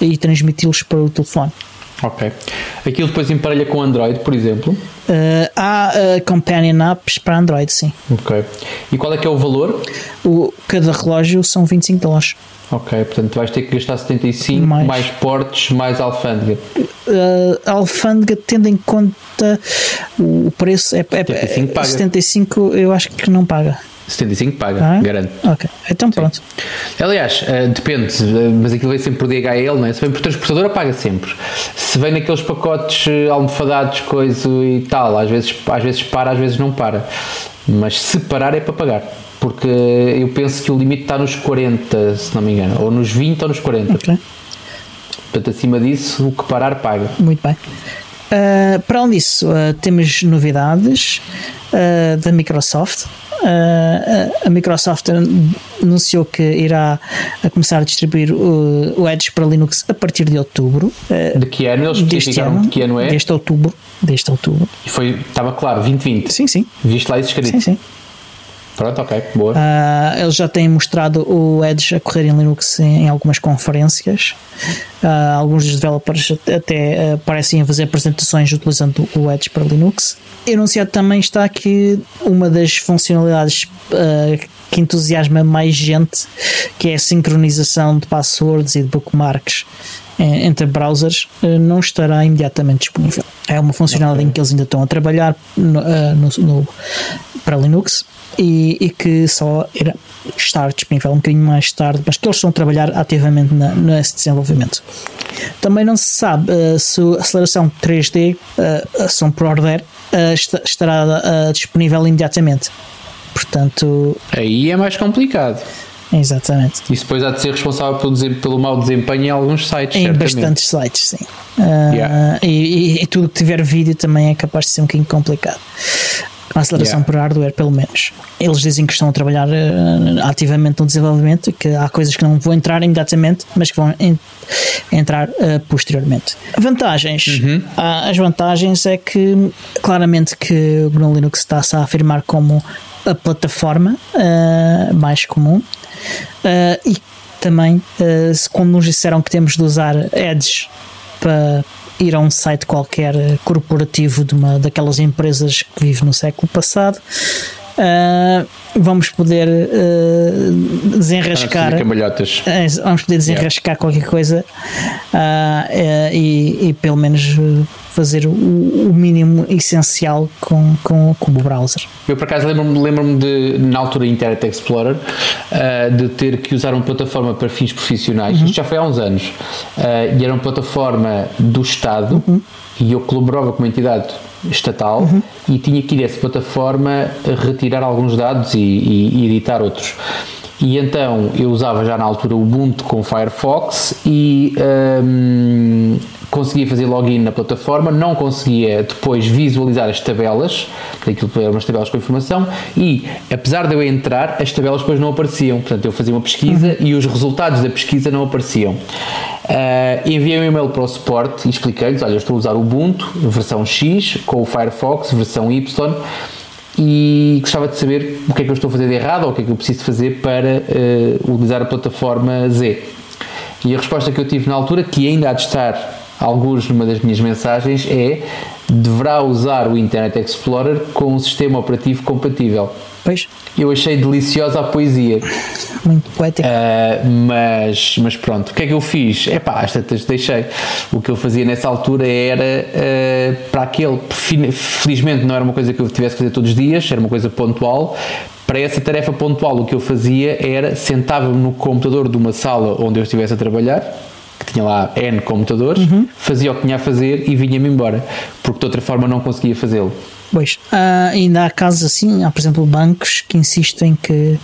e transmiti-los para o telefone. Ok. Aquilo depois emparelha com Android, por exemplo? Uh, há uh, companion apps para Android, sim. Ok. E qual é que é o valor? O, cada relógio são 25 dólares. Ok, portanto vais ter que gastar 75 mais, mais portes, mais alfândega. Uh, alfândega, tendo em conta o preço, é, é, 75, paga. 75 eu acho que não paga. 75 paga, ah, garanto. Ok, então pronto. Sim. Aliás, uh, depende, mas aquilo vem sempre por DHL, não é? Se vem por transportadora, paga sempre. Se vem naqueles pacotes uh, almofadados, coisa e tal, às vezes, às vezes para, às vezes não para. Mas se parar é para pagar. Porque eu penso que o limite está nos 40, se não me engano, ou nos 20 ou nos 40. Ok. Portanto, acima disso, o que parar paga. Muito bem. Uh, para além disso, uh, temos novidades da Microsoft. A Microsoft anunciou que irá começar a distribuir o, Edge para Linux a partir de outubro. de que ano? Eles ano, de que ano é? Deste outubro. Deste outubro. E foi, estava claro, 2020. Sim, sim. Viste lá isso escrito? Sim, sim. Pronto, ok, boa. Uh, eles já têm mostrado o Edge a correr em Linux em, em algumas conferências. Uh, alguns dos developers até uh, parecem fazer apresentações utilizando o Edge para Linux. Anunciado também está que uma das funcionalidades que entusiasma mais gente, que é a sincronização de passwords e de bookmarks entre browsers, não estará imediatamente disponível. É uma funcionalidade okay. em que eles ainda estão a trabalhar no, no, no, para Linux e, e, que só irá estar disponível um bocadinho mais tarde, mas que eles estão a trabalhar ativamente na, nesse desenvolvimento. Também não se sabe uh, se a aceleração 3D, uh, eh, ação por order, uh, estará disponível imediatamente. Portanto. Aí é mais complicado. Exatamente. Isso depois há de ser responsável pelo, pelo mau desempenho em alguns sites, Em certamente. bastantes sites, sim. Uh, Yeah. e, e- e tudo que tiver vídeo também é capaz de ser um bocadinho complicado. A aceleração Yeah. por hardware, pelo menos. Eles dizem que estão a trabalhar uh, ativamente no desenvolvimento e que há coisas que não vão entrar imediatamente, mas que vão en- entrar uh, posteriormente. Vantagens. Ah, as vantagens é que claramente que o GNU Linux está-se a afirmar como a plataforma uh, mais comum Uh, e também, uh, quando nos disseram que temos de usar ads para ir a um site qualquer uh, corporativo de uma daquelas empresas que vive no século passado, uh, vamos poder uh, desenrascar. vamos poder desenrascar qualquer coisa eh, e, e pelo menos eh, fazer o, o mínimo essencial com, com, com o browser. Eu por acaso lembro-me lembro de, na altura Internet Explorer, ah, de ter que usar uma plataforma para fins profissionais, isto já foi há uns anos, ah, e era uma plataforma do Estado, e eu colaborava com uma entidade estatal e tinha que ir a essa plataforma retirar alguns dados e, e- e editar outros. E então eu usava já na altura o Ubuntu com Firefox e hum, conseguia fazer login na plataforma, não conseguia depois visualizar as tabelas, que aquilo eram umas tabelas com informação, e apesar de eu entrar, as tabelas depois não apareciam. Portanto, eu fazia uma pesquisa e os resultados da pesquisa não apareciam. Ah, enviei um e-mail para o suporte e expliquei-lhes: olha, eu estou a usar o Ubuntu, versão X, com o Firefox, versão Y e gostava de saber o que é que eu estou a fazer de errado ou o que é que eu preciso fazer para eh, utilizar a plataforma Z. E a resposta que eu tive na altura, que ainda há de estar alguns numa das minhas mensagens, é deverá usar o Internet Explorer com um sistema operativo compatível. Pois, Eu achei deliciosa a poesia. muito poético. Uh, mas, mas pronto, o que é que eu fiz? É pá, às tantas deixei. O que eu fazia nessa altura era uh, para aquele. Felizmente não era uma coisa que eu tivesse que fazer todos os dias, era uma coisa pontual. Para essa tarefa pontual, o que eu fazia era sentava-me no computador de uma sala onde eu estivesse a trabalhar, que tinha lá N computadores, fazia o que tinha a fazer e vinha-me embora, porque de outra forma não conseguia fazê-lo. Pois, ah, ainda há casos assim, há por exemplo bancos que insistem que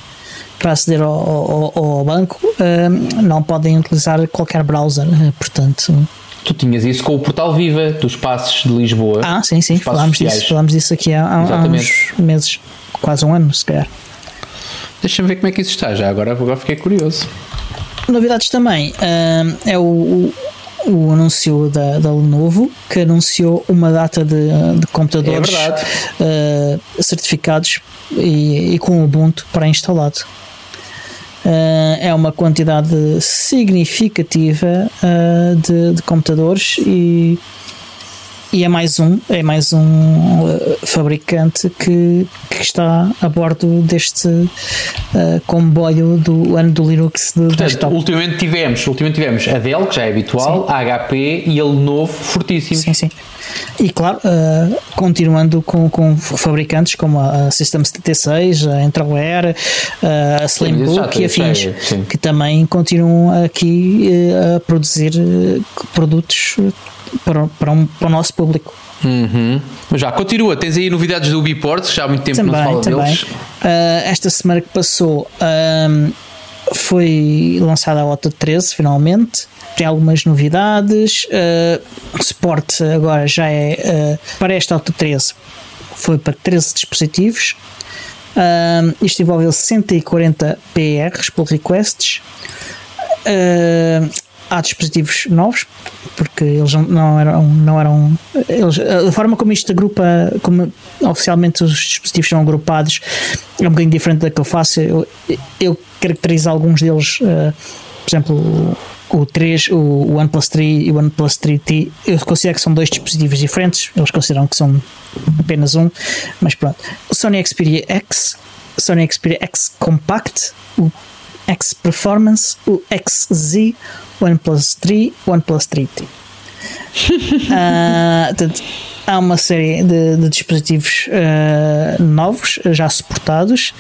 para aceder ao, ao- ao banco ah, não podem utilizar qualquer browser, ah, portanto. Tu tinhas isso com o Portal Viva dos Passos de Lisboa. Ah, sim, sim, falámos sociais. disso, falámos disso aqui há, há- uns meses, quase um ano, se calhar. Deixa-me ver como é que isso está já, agora, agora fiquei curioso. Novidades também é o, o, anúncio da, da Lenovo que anunciou uma data de, de computadores É ah, certificados e, e com Ubuntu pré-instalado. Ah, é uma quantidade significativa ah, de, de computadores e, e é mais um é mais um ah, fabricante que, que está a bordo deste ah, comboio do ano do Linux de Portanto, desktop. ultimamente tivemos, ultimamente tivemos a Dell, que já é habitual, a HP e a Lenovo fortíssimo. Sim, sim. E claro, ah, continuando com, com fabricantes como a, System 76, a Entroware, ah, a Slimbook e afins, sim. que também continuam aqui eh, a produzir eh, produtos eh, para, para, um- para o nosso público. Uhum. Mas já, continua, tens aí novidades do Biport, já há muito tempo não se Também, fala também. deles. Ah, esta semana que passou ahm, foi lançada a OTA 13 finalmente. Tem algumas novidades. ah, o suporte agora já é ah, para esta OTA 13 foi para 13 dispositivos. Isto envolve 140 PRs, pull requests. Ah, há dispositivos novos porque eles não- eram não eram eles, a forma como isto agrupa como oficialmente os dispositivos são agrupados é um bocadinho diferente da que eu faço eu, eu caracterizo alguns deles ah, por exemplo o 3, o OnePlus 3 e o OnePlus 3T, eu considero que são dois dispositivos diferentes, eles consideram que são apenas um, mas pronto. O Sony Xperia X, Sony Xperia X Compact, o X Performance, o XZ, OnePlus 3, OnePlus 3T. Ah, portanto, há uma série de, de dispositivos ah, novos já suportados,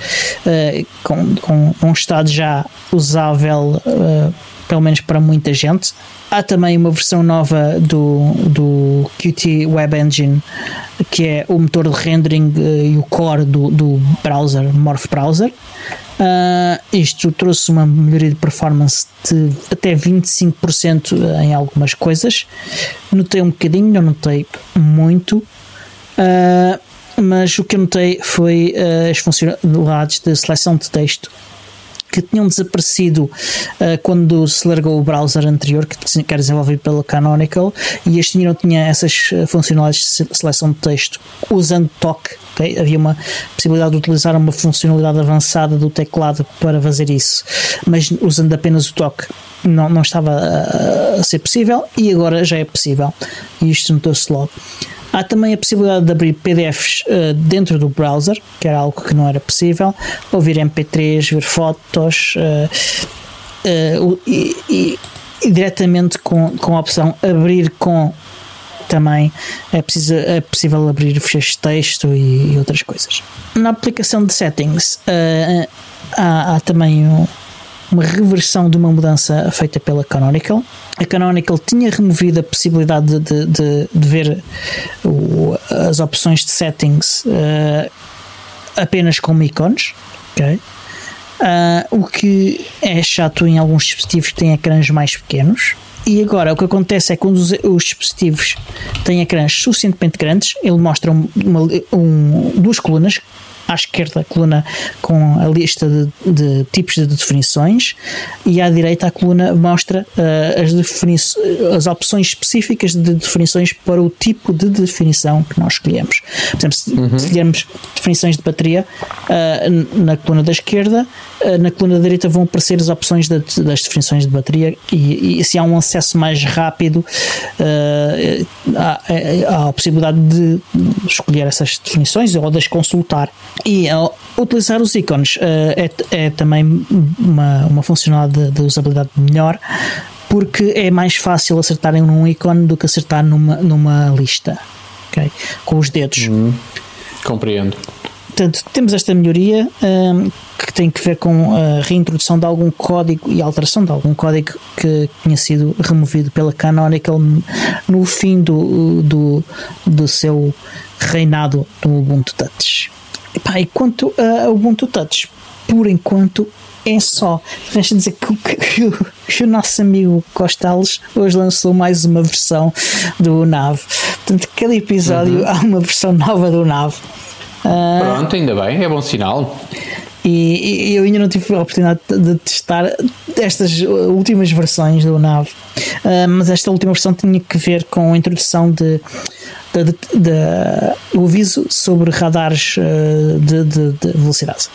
ah, com, com um estado já usável ah, pelo menos para muita gente. Há também uma versão nova do, do Qt Web Engine, que é o motor de rendering uh, e o core do, do browser, Morph Browser. Uh, isto trouxe uma melhoria de performance de até 25% em algumas coisas. Notei um bocadinho, não notei muito. Uh, mas o que eu notei foi uh, as funcionalidades de seleção de texto que tinham desaparecido uh, quando se largou o browser anterior, que, era desenvolvido pela Canonical, e este não tinha essas funcionalidades de seleção de texto usando toque. Okay? Havia uma possibilidade de utilizar uma funcionalidade avançada do teclado para fazer isso, mas usando apenas o toque não, não estava a, a ser possível e agora já é possível. E isto notou-se logo. Há também a possibilidade de abrir PDFs uh, dentro do browser, que era algo que não era possível, ouvir MP3, ver fotos uh, uh, e, e, e, diretamente com, com a opção abrir com também é, preciso, é possível abrir fecheiros de texto e, e, outras coisas. Na aplicação de settings há, há também um, uma reversão de uma mudança feita pela Canonical. A Canonical tinha removido a possibilidade de, de, de ver o, as opções de settings uh, apenas como ícones. Okay? Uh, o que é chato em alguns dispositivos que têm ecrãs mais pequenos. E agora o que acontece é que quando os, os dispositivos têm ecrãs suficientemente grandes, ele mostra um, uma, um, duas colunas à esquerda a coluna com a lista de, de tipos de definições e à direita a coluna mostra uh, as, as opções específicas de definições para o tipo de definição que nós escolhemos. Por exemplo, se uhum. escolhermos definições de bateria uh, na coluna da esquerda, uh, na coluna da direita vão aparecer as opções de, das definições de bateria e, e, se há um acesso mais rápido há, há a possibilidade de escolher essas definições ou de as consultar. E uh, utilizar os ícones uh, é, é também uma, uma funcionalidade de, de usabilidade melhor porque é mais fácil acertar em um ícone do que acertar numa, numa lista okay? com os dedos. Hum, compreendo. Portanto, temos esta melhoria um, que tem que ver com a reintrodução de algum código e alteração de algum código que tinha sido removido pela Canonical no fim do, do, do seu reinado no Ubuntu Touch. Epá, e quanto ao Ubuntu Touch, por enquanto é só. Deixa dizer que, que, que, o nosso amigo Costales hoje lançou mais uma versão do Nav. Portanto, cada episódio uhum. há uma versão nova do Nav. Uh, Pronto, ainda bem, é bom sinal. E, e, eu ainda não tive a oportunidade de testar estas últimas versões do Nav, uh, mas esta última versão tinha que ver com a introdução de de, de, de, o aviso sobre radares uh, de, velocidade.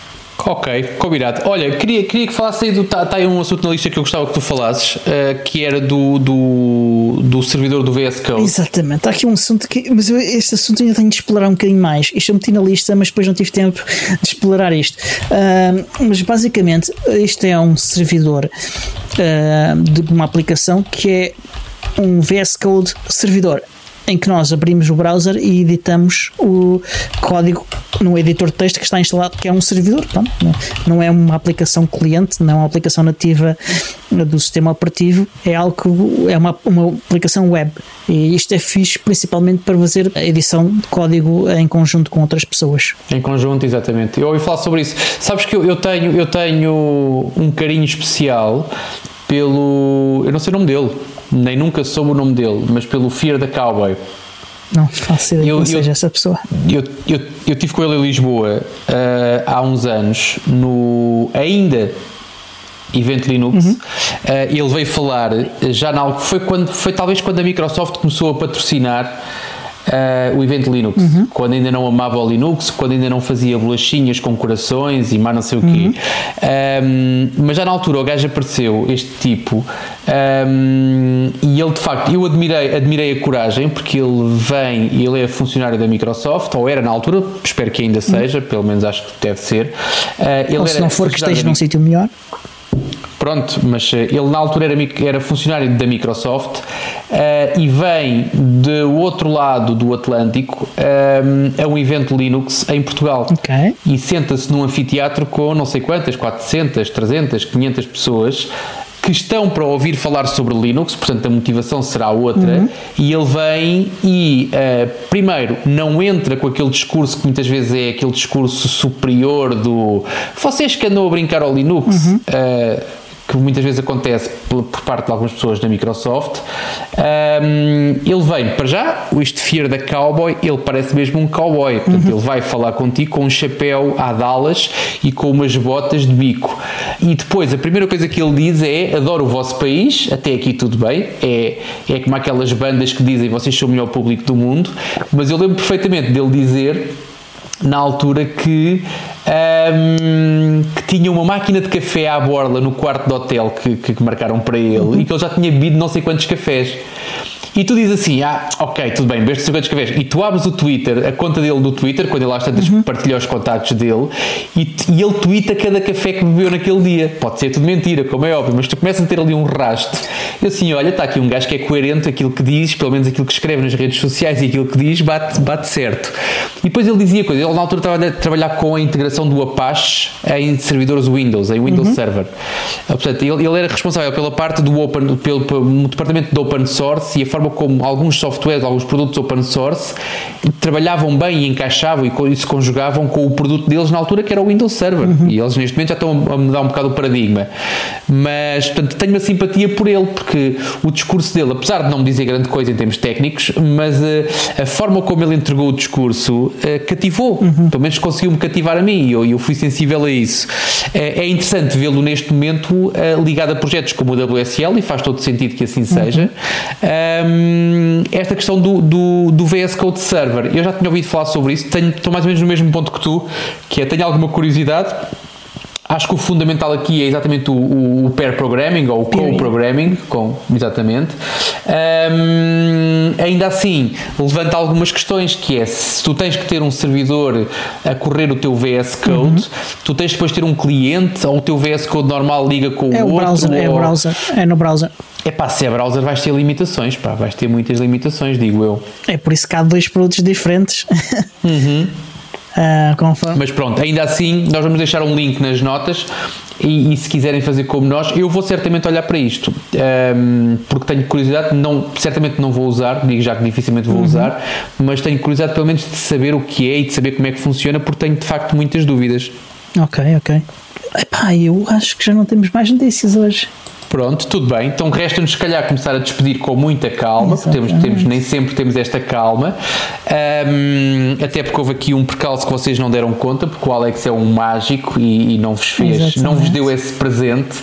Ok, combinado. Olha, queria, queria que falasse aí do. Está tá aí um assunto na lista que eu gostava que tu falasses, uh, que era do, do, do servidor do VS Code. Exatamente, está aqui um assunto que. Mas eu, este assunto ainda tenho de explorar um bocadinho mais. Isto eu meti na lista, mas depois não tive tempo de explorar isto. Uh, mas basicamente, isto é um servidor uh, de uma aplicação que é um VS Code servidor em que nós abrimos o browser e editamos o código no editor de texto que está instalado, que é um servidor. Pronto, não é uma aplicação cliente, não é uma aplicação nativa do sistema operativo, é algo que é uma, uma aplicação web. E isto é fixe principalmente para fazer a edição de código em conjunto com outras pessoas. Em conjunto, exatamente. Eu ouvi falar sobre isso. Sabes que eu, eu tenho, eu tenho um carinho especial pelo. Eu não sei o nome dele nem nunca soube o nome dele, mas pelo Fear da Cowboy. Não faço ideia eu, seja essa pessoa. Eu, eu, eu tive com ele em Lisboa uh, há uns anos, no ainda evento Linux. Uhum. Uh, ele veio falar já na foi quando foi talvez quando a Microsoft começou a patrocinar uh, o evento Linux, uhum. quando ainda não amava o Linux, quando ainda não fazia bolachinhas com corações e mais não sei o quê. Uhum. Um, ehm, mas já na altura o gajo apareceu, este tipo, um, ehm, e ele de facto, eu admirei, admirei a coragem, porque ele vem e ele é funcionário da Microsoft, ou era na altura, espero que ainda uhum. seja, uhum. pelo menos acho que deve ser. Uh, ou se não for que esteja num sítio melhor. Pronto, mas eh, ele na altura era, era funcionário da Microsoft uh, e vem do outro lado do Atlântico um, a um evento Linux em Portugal. Okay. E senta-se num anfiteatro com não sei quantas, 400, 300, 500 pessoas que estão para ouvir falar sobre Linux, portanto a motivação será outra, uhum. e ele vem e, uh, primeiro, não entra com aquele discurso que muitas vezes é aquele discurso superior do vocês que andam a brincar ao Linux. Uhum. Uh, que muitas vezes acontece por, parte de algumas pessoas da Microsoft, um, ele vem, para já, este Fear da Cowboy, ele parece mesmo um cowboy, portanto, uhum. ele vai falar contigo com um chapéu a Dallas e com umas botas de bico. E depois, a primeira coisa que ele diz é: adoro o vosso país, até aqui tudo bem, é, é como aquelas bandas que dizem vocês são o melhor público do mundo, mas eu lembro perfeitamente dele dizer na altura que, um, que tinha uma máquina de café à borla no quarto de hotel que, que marcaram para ele e que ele já tinha bebido não sei quantos cafés. E tu dizes assim: Ah, ok, tudo bem, bebeste 50 cafés. E tu abres o Twitter, a conta dele do Twitter, quando ele às tantas uhum. partilha os contactos dele, e, e ele twitta cada café que bebeu naquele dia. Pode ser tudo mentira, como é óbvio, mas tu começas a ter ali um rastro. E assim: Olha, está aqui um gajo que é coerente, aquilo que diz, pelo menos aquilo que escreve nas redes sociais e aquilo que diz, bate, bate certo. E depois ele dizia coisas. Ele na altura estava a trabalhar com a integração do Apache em servidores Windows, em Windows uhum. Server. Portanto, ele, ele era responsável pela parte do open, pelo, pelo departamento do open source e a forma forma como alguns softwares, alguns produtos open source trabalhavam bem e encaixavam e se conjugavam com o produto deles na altura que era o Windows Server. Uhum. E eles neste momento já estão a mudar um bocado o paradigma. Mas, portanto, tenho uma simpatia por ele, porque o discurso dele, apesar de não me dizer grande coisa em termos técnicos, mas uh, a forma como ele entregou o discurso uh, cativou. Uhum. Pelo menos conseguiu-me cativar a mim e eu, eu fui sensível a isso. Uh, é interessante vê-lo neste momento ligado a projetos como o WSL e faz todo sentido que assim seja. Uhum. Um, esta questão do, do, do, VS Code Server, eu já tinha ouvido falar sobre isso, tenho, estou mais ou menos no mesmo ponto que tu, que é tenho alguma curiosidade. Acho que o fundamental aqui é exatamente o, o, o pair programming ou o co-programming, com, exatamente. Um, ainda assim, levanta algumas questões que é se tu tens que ter um servidor a correr o teu VS Code, uhum. tu tens depois de ter um cliente ou o teu VS Code normal liga com é o, outro. Browser, ou... É o browser, é no browser. É pá, se é browser vais ter limitações, pá, vais ter muitas limitações, digo eu. É por isso que há dois produtos diferentes. Uhum. Uh, Mas pronto, ainda assim, nós vamos deixar um link nas notas e, e, se quiserem fazer como nós, eu vou certamente olhar para isto, um, porque tenho curiosidade, não, certamente não vou usar, digo já que dificilmente vou uhum. usar, mas tenho curiosidade pelo menos de saber o que é e de saber como é que funciona, porque tenho de facto muitas dúvidas. Ok, ok. Epá, eu acho que já não temos mais notícias hoje. Pronto, tudo bem. Então resta-nos, se calhar, começar a despedir com muita calma, porque temos, temos, nem sempre temos esta calma. Um, até porque houve aqui um percalço que vocês não deram conta, porque o Alex é um mágico e, e não vos fez, Exatamente. não vos deu esse presente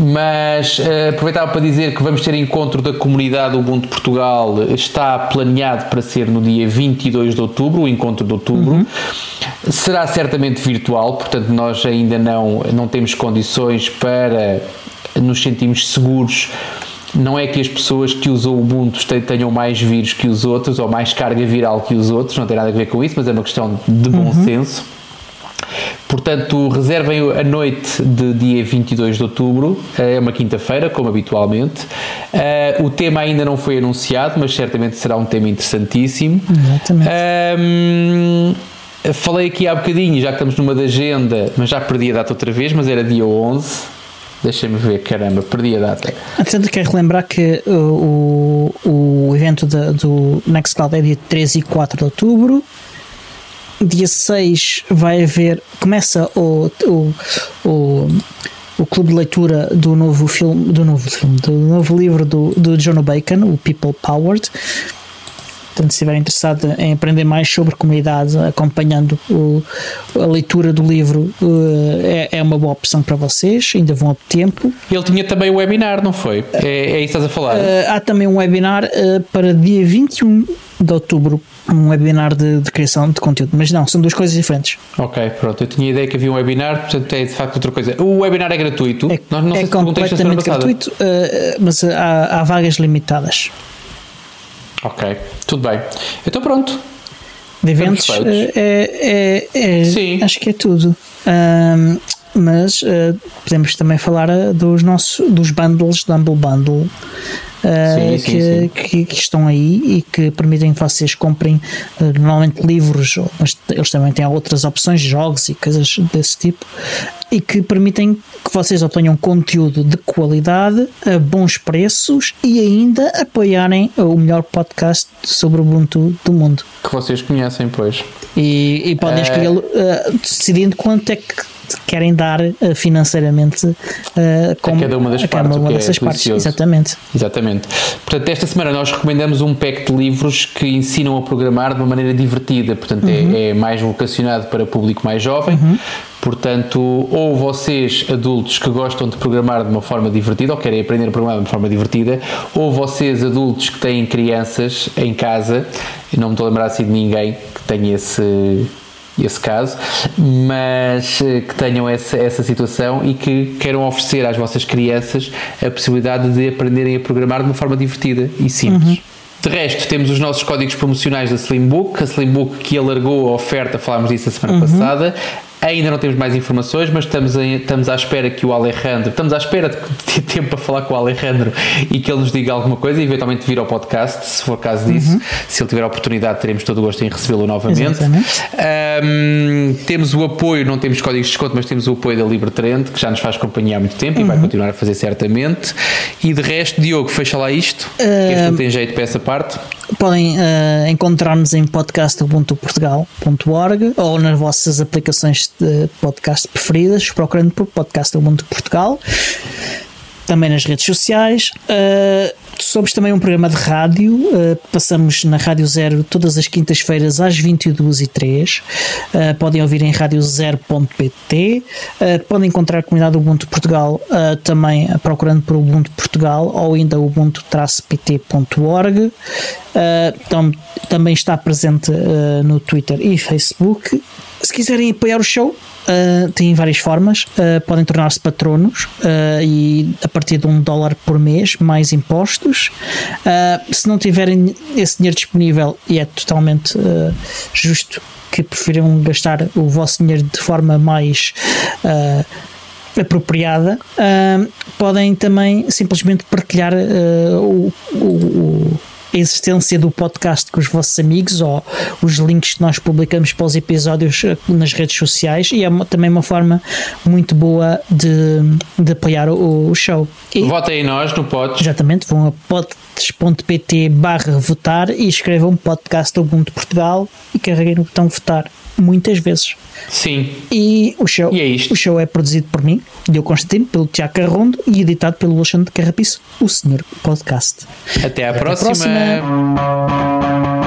mas uh, aproveitava para dizer que vamos ter encontro da comunidade Ubuntu Portugal, está planeado para ser no dia 22 de outubro, o encontro de outubro. Uhum. Será certamente virtual, portanto, nós ainda não, não temos condições para nos sentimos seguros não é que as pessoas que usam o Ubuntu tenham mais vírus que os outros ou mais carga viral que os outros, não tem nada a ver com isso, mas é uma questão de bom uhum. senso. Portanto, reservem a noite de dia 22 de outubro, é uma quinta-feira, como habitualmente. Uh, o tema ainda não foi anunciado, mas certamente será um tema interessantíssimo. Exatamente. Um, falei aqui há bocadinho, já que estamos numa da agenda, mas já perdi a data outra vez, mas era dia 11 Deixa-me ver, caramba, perdi a data. Entretanto, quero relembrar que o, o evento de, do Nextcloud é dia 13 e 4 de outubro. Dia 6 vai haver. Começa o, o, o, o clube de leitura do novo filme, do novo filme, do novo livro do, do John Bacon, o People Powered Portanto, se estiver interessado em aprender mais sobre comunidade, acompanhando o, a leitura do livro, eh, é, é, uma boa opção para vocês, ainda vão a tempo. Ele tinha também o webinar, não foi? É, é isso que estás a falar? Uh, há também um webinar uh, para dia 21 de outubro, um webinar de, de, criação de conteúdo, mas não, são duas coisas diferentes. Ok, pronto, eu tinha a ideia que havia um webinar, portanto é de facto outra coisa. O webinar é gratuito? É, não, não é completamente gratuito, uh, mas há, há vagas limitadas. Ok, tudo bem. Então pronto. De eventos é, é, é, Sim. acho que é tudo. Um, mas uh, podemos também falar dos nossos dos bundles do Humble Bundle uh, sim, que, sim, sim. Que, que, estão aí e que permitem que vocês comprem uh, normalmente livros, mas eles também têm outras opções, jogos e coisas desse tipo, e que permitem que vocês obtenham conteúdo de qualidade a bons preços e ainda apoiarem o melhor podcast sobre o Ubuntu do mundo. Que vocês conhecem, pois. E, e podem escolher uh, decidindo quanto é que querem dar uh, financeiramente uh, a cada uma das partes. Uma dessas é partes. Exatamente. Exatamente. Portanto, esta semana nós recomendamos um pack de livros que ensinam a programar de uma maneira divertida. Portanto, é, uhum. é, é, mais vocacionado para público mais jovem. Uhum. Portanto, ou vocês, adultos que gostam de programar de uma forma divertida, ou querem aprender a programar de uma forma divertida, ou vocês, adultos que têm crianças em casa, não me estou a lembrar assim de ninguém que tenha esse, esse caso, mas eh, que tenham essa, essa situação e que queiram oferecer às vossas crianças a possibilidade de aprenderem a programar de uma forma divertida e simples. Uhum. De resto, temos os nossos códigos promocionais da Slimbook, a Slimbook que alargou a oferta, falámos disso a semana uhum. passada. Ainda não temos mais informações, mas estamos, em, estamos à espera que o Alejandro, estamos à espera de ter tempo para falar com o Alejandro e que ele nos diga alguma coisa e eventualmente vir ao podcast, se for caso disso. Uhum. Se ele tiver a oportunidade, teremos todo o gosto em recebê-lo novamente. Um, temos o apoio, não temos códigos de desconto, mas temos o apoio da Libertrend, que já nos faz companhia há muito tempo uhum. e vai uhum. continuar a fazer certamente. E de resto, Diogo, fecha lá isto, uh, que este não tem jeito para essa parte. Podem uh, encontrar-nos em podcastubuntuportugal.org ou nas vossas aplicações de podcast preferidas, procurando por Podcast Ubuntu Portugal. Também nas redes sociais. Uh, somos também um programa de rádio. Uh, passamos na Rádio Zero todas as quintas-feiras às 22h03. Uh, podem ouvir em radiozero.pt. Uh, podem encontrar a comunidade Ubuntu Portugal também procurando por Ubuntu Portugal ou ainda ubuntu-pt.org. Então, também está presente no Twitter e Facebook. Se quiserem apoiar o show, uh, têm várias formas. Uh, podem tornar-se patronos uh, e a partir de um dólar por mês, mais impostos. se não tiverem esse dinheiro disponível, e é totalmente justo que prefiram gastar o vosso dinheiro de forma mais apropriada, podem também simplesmente partilhar o, o a existência do podcast com os vossos amigos ou os links que nós publicamos para os episódios eh, nas redes sociais e é também uma forma muito boa de, de apoiar o, o show. E, Votem em nós no Pods. Exatamente, vão a pods.pt barra votar e escrevam podcast do Ubuntu Portugal e carreguem no botão votar muitas vezes. Sim. E o show, e é isto. o show é produzido por mim, Diogo Constantino, pelo Tiago Carrondo e editado pelo Alexandre Carrapiço, o senhor podcast. Até à Até próxima. À próxima.